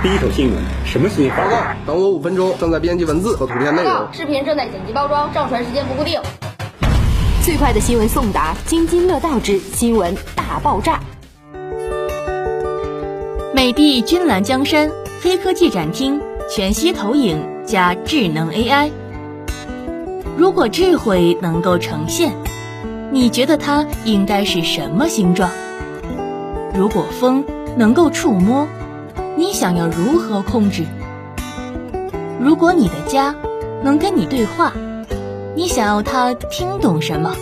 第一手新闻，什么新闻？报告，等我五分钟，正在编辑文字和图片内容。视频正在剪辑包装，上传时间不固定。最快的新闻送达，津津乐道之新闻大爆炸。美的君澜江山黑科技展厅全息投影加智能 AI。如果智慧能够呈现，你觉得它应该是什么形状？如果风能够触摸，你想要如何控制？如果你的家能跟你对话，你想要它听懂什么？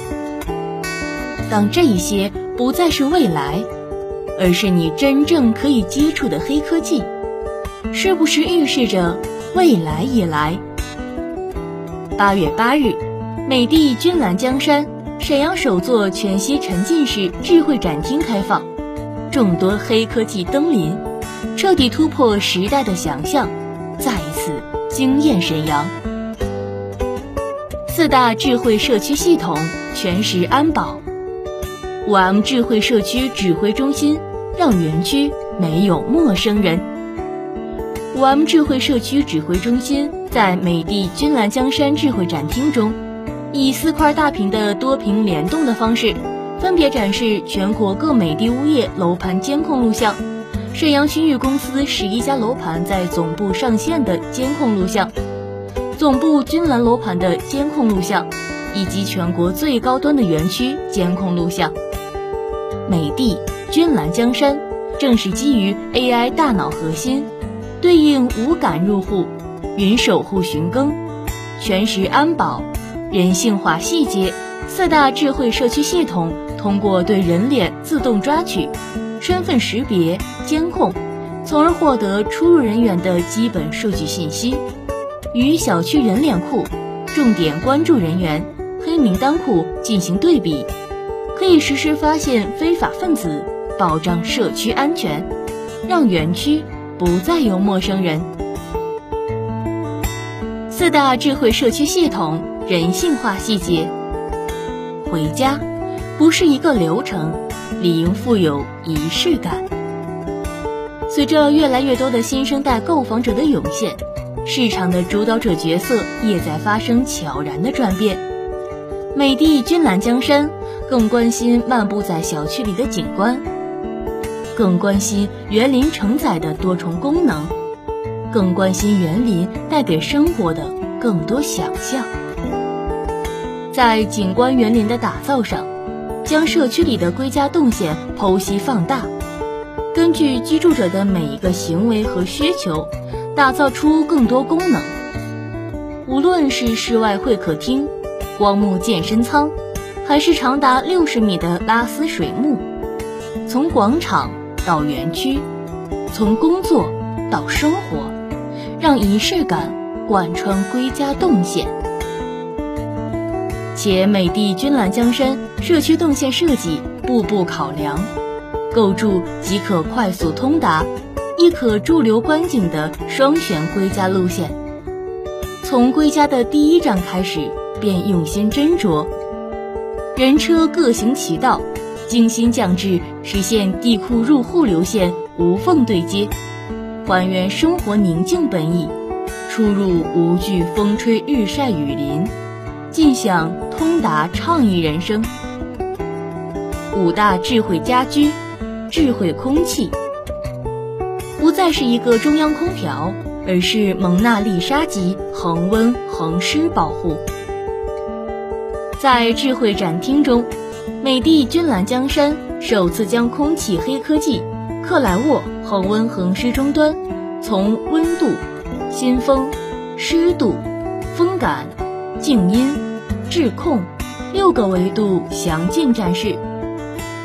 当这一些不再是未来，而是你真正可以接触的黑科技，是不是预示着未来已来？八月八日，美的君澜江山沈阳首座全息沉浸式智慧展厅开放，众多黑科技登临，彻底突破时代的想象，再一次惊艳沈阳。四大智慧社区系统全时安保，五 M 智慧社区指挥中心让园区没有陌生人。五 M 智慧社区指挥中心在美的君兰江山智慧展厅中，以四块大屏的多屏联动的方式，分别展示全国各美的物业楼盘监控录像，沈阳新域公司十一家楼盘在总部上线的监控录像。总部君兰楼盘的监控录像，以及全国最高端的园区监控录像。美的君兰江山正是基于 AI 大脑核心，对应无感入户、云守护寻更、全时安保、人性化细节四大智慧社区系统，通过对人脸自动抓取、身份识别、监控，从而获得出入人员的基本数据信息。与小区人脸库、重点关注人员、黑名单库进行对比，可以实时发现非法分子，保障社区安全，让园区不再有陌生人。四大智慧社区系统人性化细节，回家不是一个流程，理应富有仪式感。随着越来越多的新生代购房者的涌现。市场的主导者角色也在发生悄然的转变。美的君澜江山更关心漫步在小区里的景观，更关心园林承载的多重功能，更关心园林带给生活的更多想象。在景观园林的打造上，将社区里的归家动线剖析放大，根据居住者的每一个行为和需求。打造出更多功能，无论是室外会客厅、光幕健身舱，还是长达六十米的拉丝水幕，从广场到园区，从工作到生活，让仪式感贯穿归家动线。且美的君兰江山社区动线设计步步考量，构筑即可快速通达。亦可驻留观景的双旋归家路线，从归家的第一站开始便用心斟酌，人车各行其道，精心降至，实现地库入户流线无缝对接，还原生活宁静本意，出入无惧风吹日晒雨淋，尽享通达畅意人生。五大智慧家居，智慧空气。不再是一个中央空调，而是蒙娜丽莎级恒温恒湿保护。在智慧展厅中，美的君澜江山首次将空气黑科技克莱沃恒温恒湿终端，从温度、新风、湿度、风感、静音、智控六个维度详尽展示。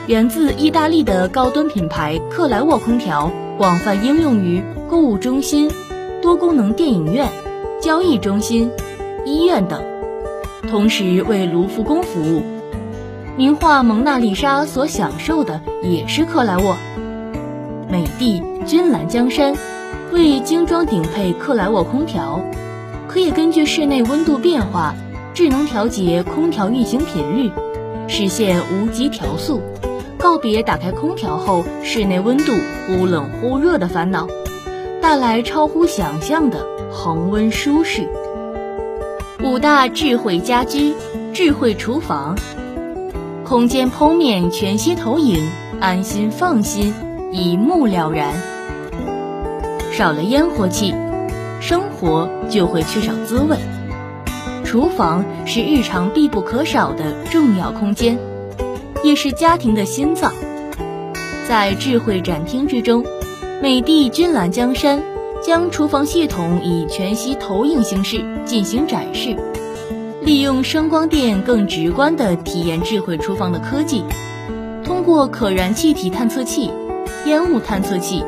源自意大利的高端品牌克莱沃空调。广泛应用于购物中心、多功能电影院、交易中心、医院等，同时为卢浮宫服务。名画《蒙娜丽莎》所享受的也是克莱沃。美的君兰江山为精装顶配克莱沃空调，可以根据室内温度变化，智能调节空调运行频率，实现无级调速。告别打开空调后室内温度忽冷忽热的烦恼，带来超乎想象的恒温舒适。五大智慧家居、智慧厨房，空间剖面全息投影，安心放心，一目了然。少了烟火气，生活就会缺少滋味。厨房是日常必不可少的重要空间，也是家庭的心脏。在智慧展厅之中，美的君澜江山将厨房系统以全息投影形式进行展示，利用声光电更直观地体验智慧厨房的科技。通过可燃气体探测器、烟雾探测器、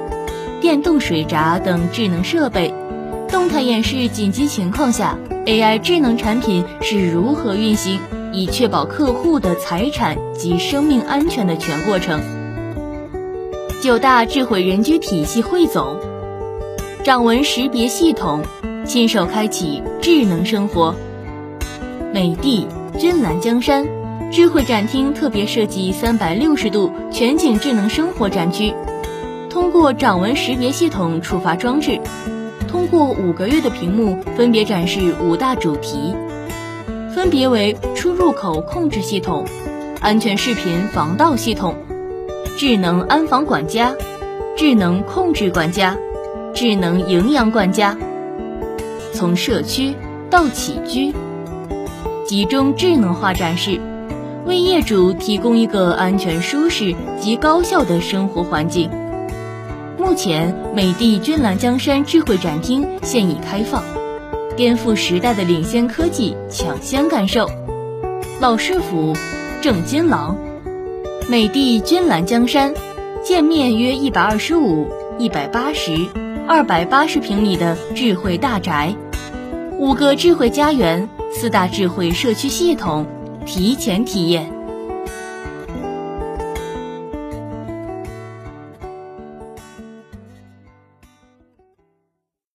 电动水闸等智能设备，动态演示紧急情况下。AI 智能产品是如何运行，以确保客户的财产及生命安全的全过程。九大智慧人居体系汇总，掌纹识别系统，亲手开启智能生活。美的君澜江山智慧展厅特别设计三百六十度全景智能生活展区，通过掌纹识别系统触发装置。通过五个月的屏幕，分别展示五大主题，分别为出入口控制系统、安全视频防盗系统、智能安防管家、智能控制管家、智能营养管家。从社区到起居，集中智能化展示，为业主提供一个安全、舒适及高效的生活环境。目前，美的君澜江山智慧展厅现已开放，颠覆时代的领先科技，抢先感受。老师傅，正金郎，美的君澜江山，建面约一百二十五、一百八十、二百八十平米的智慧大宅，五个智慧家园，四大智慧社区系统，提前体验。